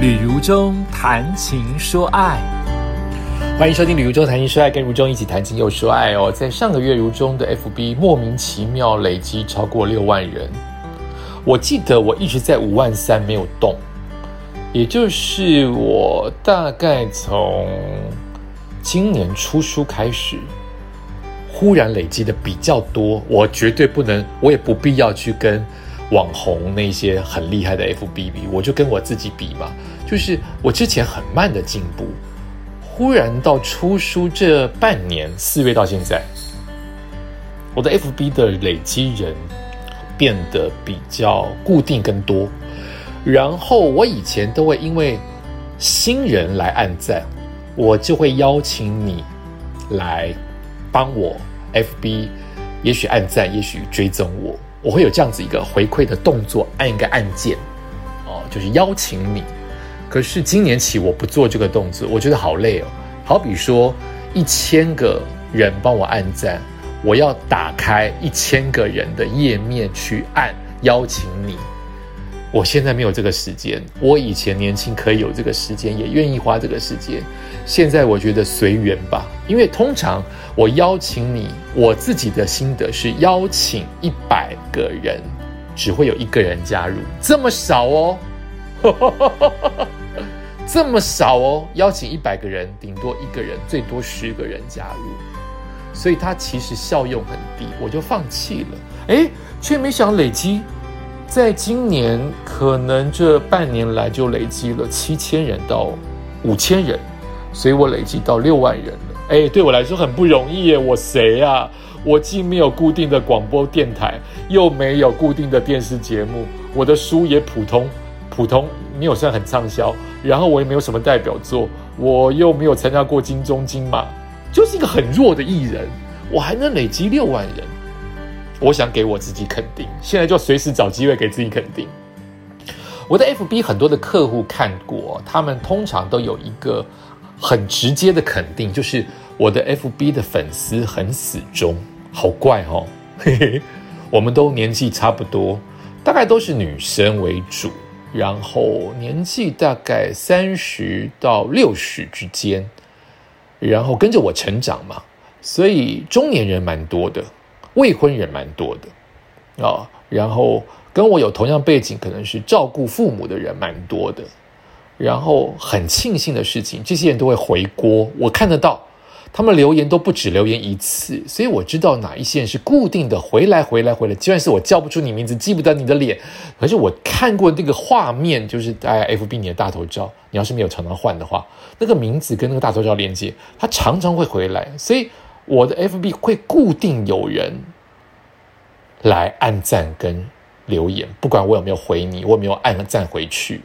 旅如中谈情说爱，欢迎收听《旅如中谈情说爱》，跟如中一起谈情又说爱哦。在上个月，如中的 FB 莫名其妙累积超过六万人。我记得我一直在五万三没有动，也就是我大概从今年初书开始，忽然累积的比较多。我绝对不能，我也不必要去跟。网红那些很厉害的 FB 比，我就跟我自己比嘛，就是我之前很慢的进步，忽然到出书这半年四月到现在，我的 FB 的累积人变得比较固定更多，然后我以前都会因为新人来按赞，我就会邀请你来帮我 FB，也许按赞，也许追踪我。我会有这样子一个回馈的动作，按一个按键，哦，就是邀请你。可是今年起我不做这个动作，我觉得好累哦。好比说一千个人帮我按赞，我要打开一千个人的页面去按邀请你。我现在没有这个时间，我以前年轻可以有这个时间，也愿意花这个时间。现在我觉得随缘吧，因为通常我邀请你，我自己的心得是邀请一百个人，只会有一个人加入，这么少哦，这么少哦，邀请一百个人，顶多一个人，最多十个人加入，所以它其实效用很低，我就放弃了。哎，却没想累积。在今年，可能这半年来就累积了七千人到五千人，所以我累积到六万人了。哎，对我来说很不容易耶！我谁呀？我既没有固定的广播电台，又没有固定的电视节目，我的书也普通，普通没有算很畅销。然后我也没有什么代表作，我又没有参加过金钟金马，就是一个很弱的艺人，我还能累积六万人。我想给我自己肯定，现在就随时找机会给自己肯定。我的 FB 很多的客户看过，他们通常都有一个很直接的肯定，就是我的 FB 的粉丝很死忠，好怪哦。嘿 嘿我们都年纪差不多，大概都是女生为主，然后年纪大概三十到六十之间，然后跟着我成长嘛，所以中年人蛮多的。未婚人蛮多的啊，然后跟我有同样背景，可能是照顾父母的人蛮多的。然后很庆幸的事情，这些人都会回锅，我看得到，他们留言都不止留言一次，所以我知道哪一些人是固定的回来回来回来。就算是我叫不出你名字，记不得你的脸，可是我看过那个画面，就是哎，F B 你的大头照，你要是没有常常换的话，那个名字跟那个大头照连接，他常常会回来，所以。我的 FB 会固定有人来按赞跟留言，不管我有没有回你，我有没有按赞回去。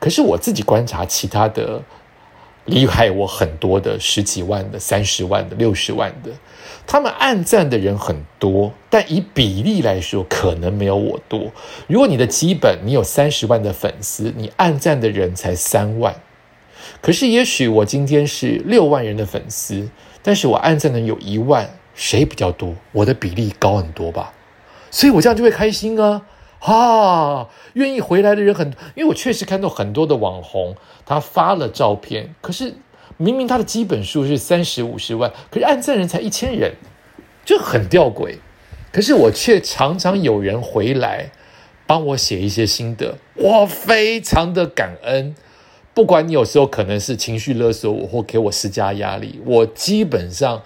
可是我自己观察其他的厉害我很多的十几万的、三十万的、六十万的，他们暗赞的人很多，但以比例来说，可能没有我多。如果你的基本你有三十万的粉丝，你暗赞的人才三万，可是也许我今天是六万人的粉丝。但是我暗赞的有一万，谁比较多？我的比例高很多吧，所以我这样就会开心啊！哈，愿意回来的人很，因为我确实看到很多的网红，他发了照片，可是明明他的基本数是三十五十万，可是按赞人才一千人，就很吊诡。可是我却常常有人回来帮我写一些心得，我非常的感恩。不管你有时候可能是情绪勒索我，或给我施加压力，我基本上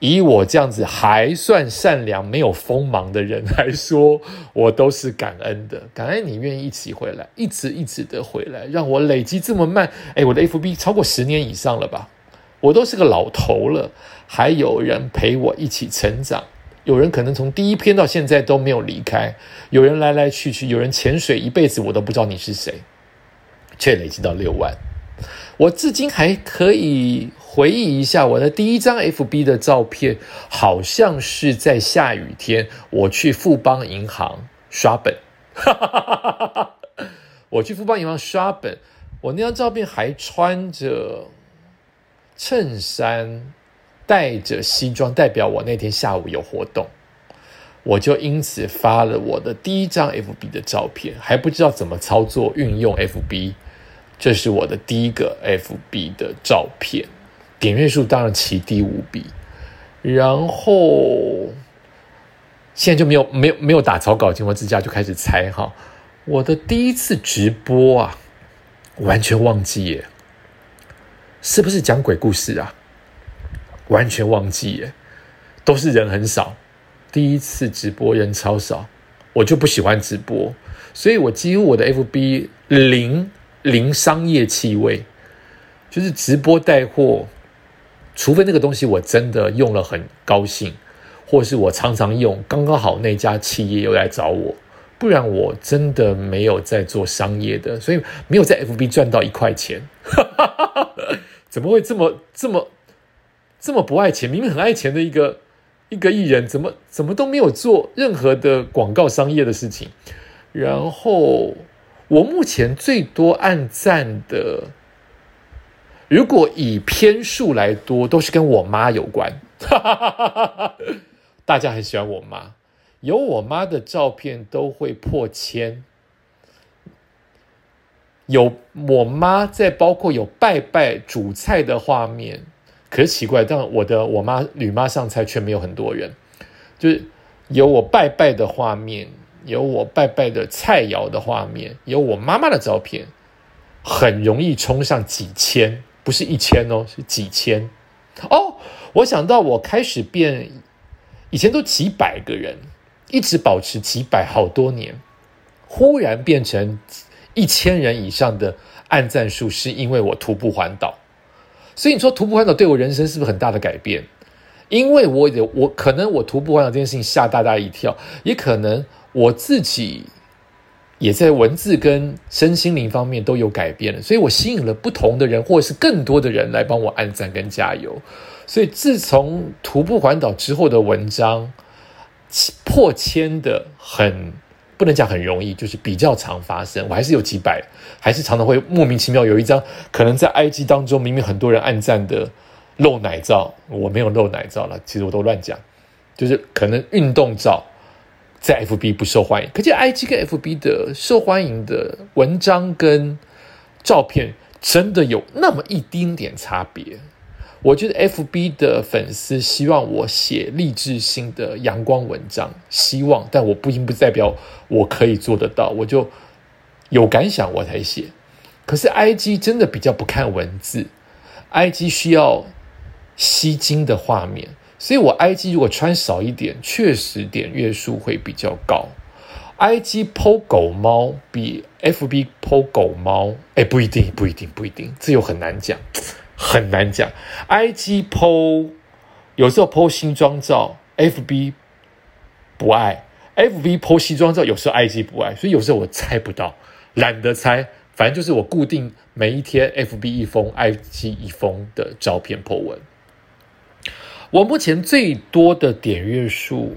以我这样子还算善良、没有锋芒的人来说，我都是感恩的。感恩你愿意一起回来，一直一直的回来，让我累积这么慢。哎，我的 FB 超过十年以上了吧？我都是个老头了，还有人陪我一起成长。有人可能从第一篇到现在都没有离开，有人来来去去，有人潜水一辈子，我都不知道你是谁。却累积到六万，我至今还可以回忆一下我的第一张 FB 的照片，好像是在下雨天，我去富邦银行刷本，我去富邦银行刷本，我那张照片还穿着衬衫，带着西装，代表我那天下午有活动，我就因此发了我的第一张 FB 的照片，还不知道怎么操作运用 FB。这是我的第一个 FB 的照片，点阅数当然奇低无比。然后现在就没有没有没有打草稿情况之下就开始猜哈，我的第一次直播啊，完全忘记耶，是不是讲鬼故事啊？完全忘记耶，都是人很少，第一次直播人超少，我就不喜欢直播，所以我几乎我的 FB 零零商业气味，就是直播带货。除非那个东西我真的用了很高兴，或是我常常用，刚刚好那家企业又来找我，不然我真的没有在做商业的，所以没有在 FB 赚到一块钱。怎么会这么这么这么不爱钱？明明很爱钱的一个一个艺人，怎么怎么都没有做任何的广告商业的事情？然后我目前最多按赞的。如果以篇数来多，都是跟我妈有关。大家很喜欢我妈，有我妈的照片都会破千。有我妈在，包括有拜拜煮菜的画面。可是奇怪，但我的我妈吕妈上菜却没有很多人。就是有我拜拜的画面，有我拜拜的菜肴的画面，有我妈妈的照片，很容易冲上几千。不是一千哦，是几千哦。我想到我开始变，以前都几百个人，一直保持几百好多年，忽然变成一千人以上的暗赞数，是因为我徒步环岛。所以你说徒步环岛对我人生是不是很大的改变？因为我有我可能我徒步环岛这件事情吓大家一跳，也可能我自己。也在文字跟身心灵方面都有改变了，所以我吸引了不同的人，或者是更多的人来帮我按赞跟加油。所以自从徒步环岛之后的文章破千的很不能讲很容易，就是比较常发生。我还是有几百，还是常常会莫名其妙有一张可能在 IG 当中明明很多人按赞的露奶照，我没有露奶照了，其实我都乱讲，就是可能运动照。在 FB 不受欢迎，可见 IG 跟 FB 的受欢迎的文章跟照片真的有那么一丁点差别。我觉得 FB 的粉丝希望我写励志性的阳光文章，希望，但我不应不代表我可以做得到，我就有感想我才写。可是 IG 真的比较不看文字，IG 需要吸睛的画面。所以，我 I G 如果穿少一点，确实点月数会比较高。I G 剖狗猫比 F B 剖狗猫，哎，不一定，不一定，不一定，这又很难讲，很难讲。I G 剖有时候剖新装照，F B 不爱；F B 剖西装照，有时候 I G 不爱，所以有时候我猜不到，懒得猜，反正就是我固定每一天 F B 一封，I G 一封的照片 po 文。我目前最多的点阅数，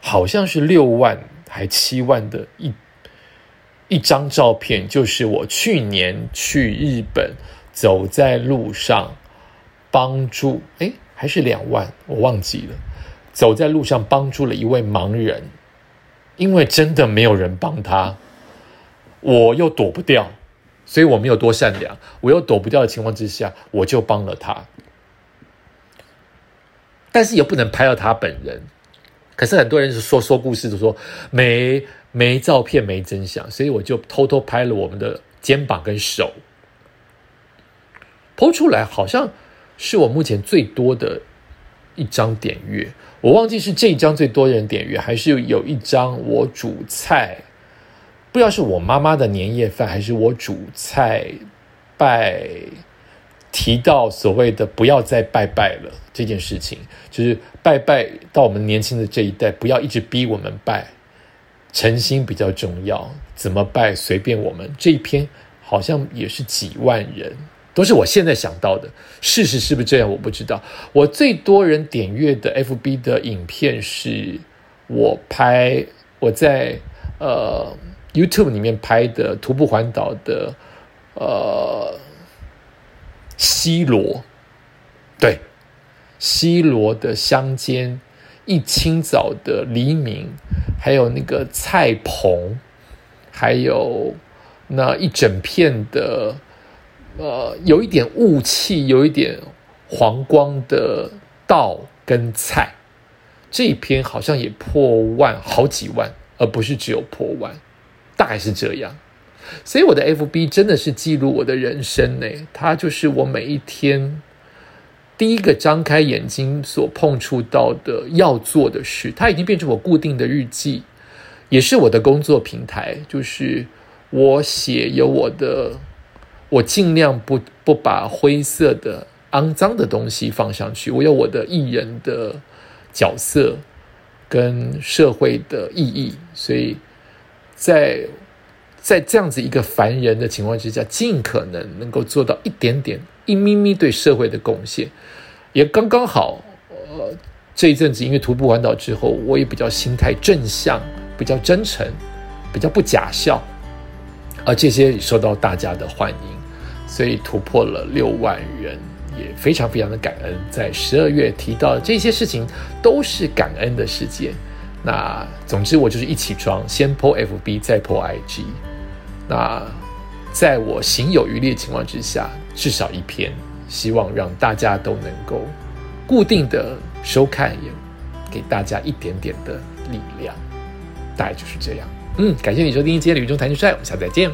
好像是六万还七万的一一张照片，就是我去年去日本走在路上帮助，哎，还是两万，我忘记了。走在路上帮助了一位盲人，因为真的没有人帮他，我又躲不掉，所以我没有多善良，我又躲不掉的情况之下，我就帮了他。但是也不能拍到他本人，可是很多人是说说故事，都说没没照片没真相，所以我就偷偷拍了我们的肩膀跟手，剖出来好像是我目前最多的一张点阅，我忘记是这一张最多人点阅，还是有一张我煮菜，不知道是我妈妈的年夜饭，还是我煮菜拜。提到所谓的不要再拜拜了这件事情，就是拜拜到我们年轻的这一代，不要一直逼我们拜，诚心比较重要。怎么拜随便我们。这一篇好像也是几万人，都是我现在想到的。事实是不是这样？我不知道。我最多人点阅的 FB 的影片是我拍我在呃 YouTube 里面拍的徒步环岛的呃。西罗，对，西罗的乡间，一清早的黎明，还有那个菜棚，还有那一整片的呃有一点雾气、有一点黄光的稻跟菜，这一篇好像也破万好几万，而不是只有破万，大概是这样。所以我的 FB 真的是记录我的人生呢，它就是我每一天第一个张开眼睛所碰触到的要做的事，它已经变成我固定的日记，也是我的工作平台。就是我写有我的，我尽量不不把灰色的、肮脏的东西放上去。我有我的艺人的角色跟社会的意义，所以在。在这样子一个凡人的情况之下，尽可能能够做到一点点、一咪咪对社会的贡献，也刚刚好。呃，这一阵子因为徒步环岛之后，我也比较心态正向，比较真诚，比较不假笑，而这些受到大家的欢迎，所以突破了六万人，也非常非常的感恩。在十二月提到这些事情，都是感恩的事件。那总之，我就是一起床先 po FB，再 po IG。那在我行有余力的情况之下，至少一篇，希望让大家都能够固定的收看，也给大家一点点的力量，大概就是这样。嗯，感谢你收听今天的雨中谈情帅，我们下次再见。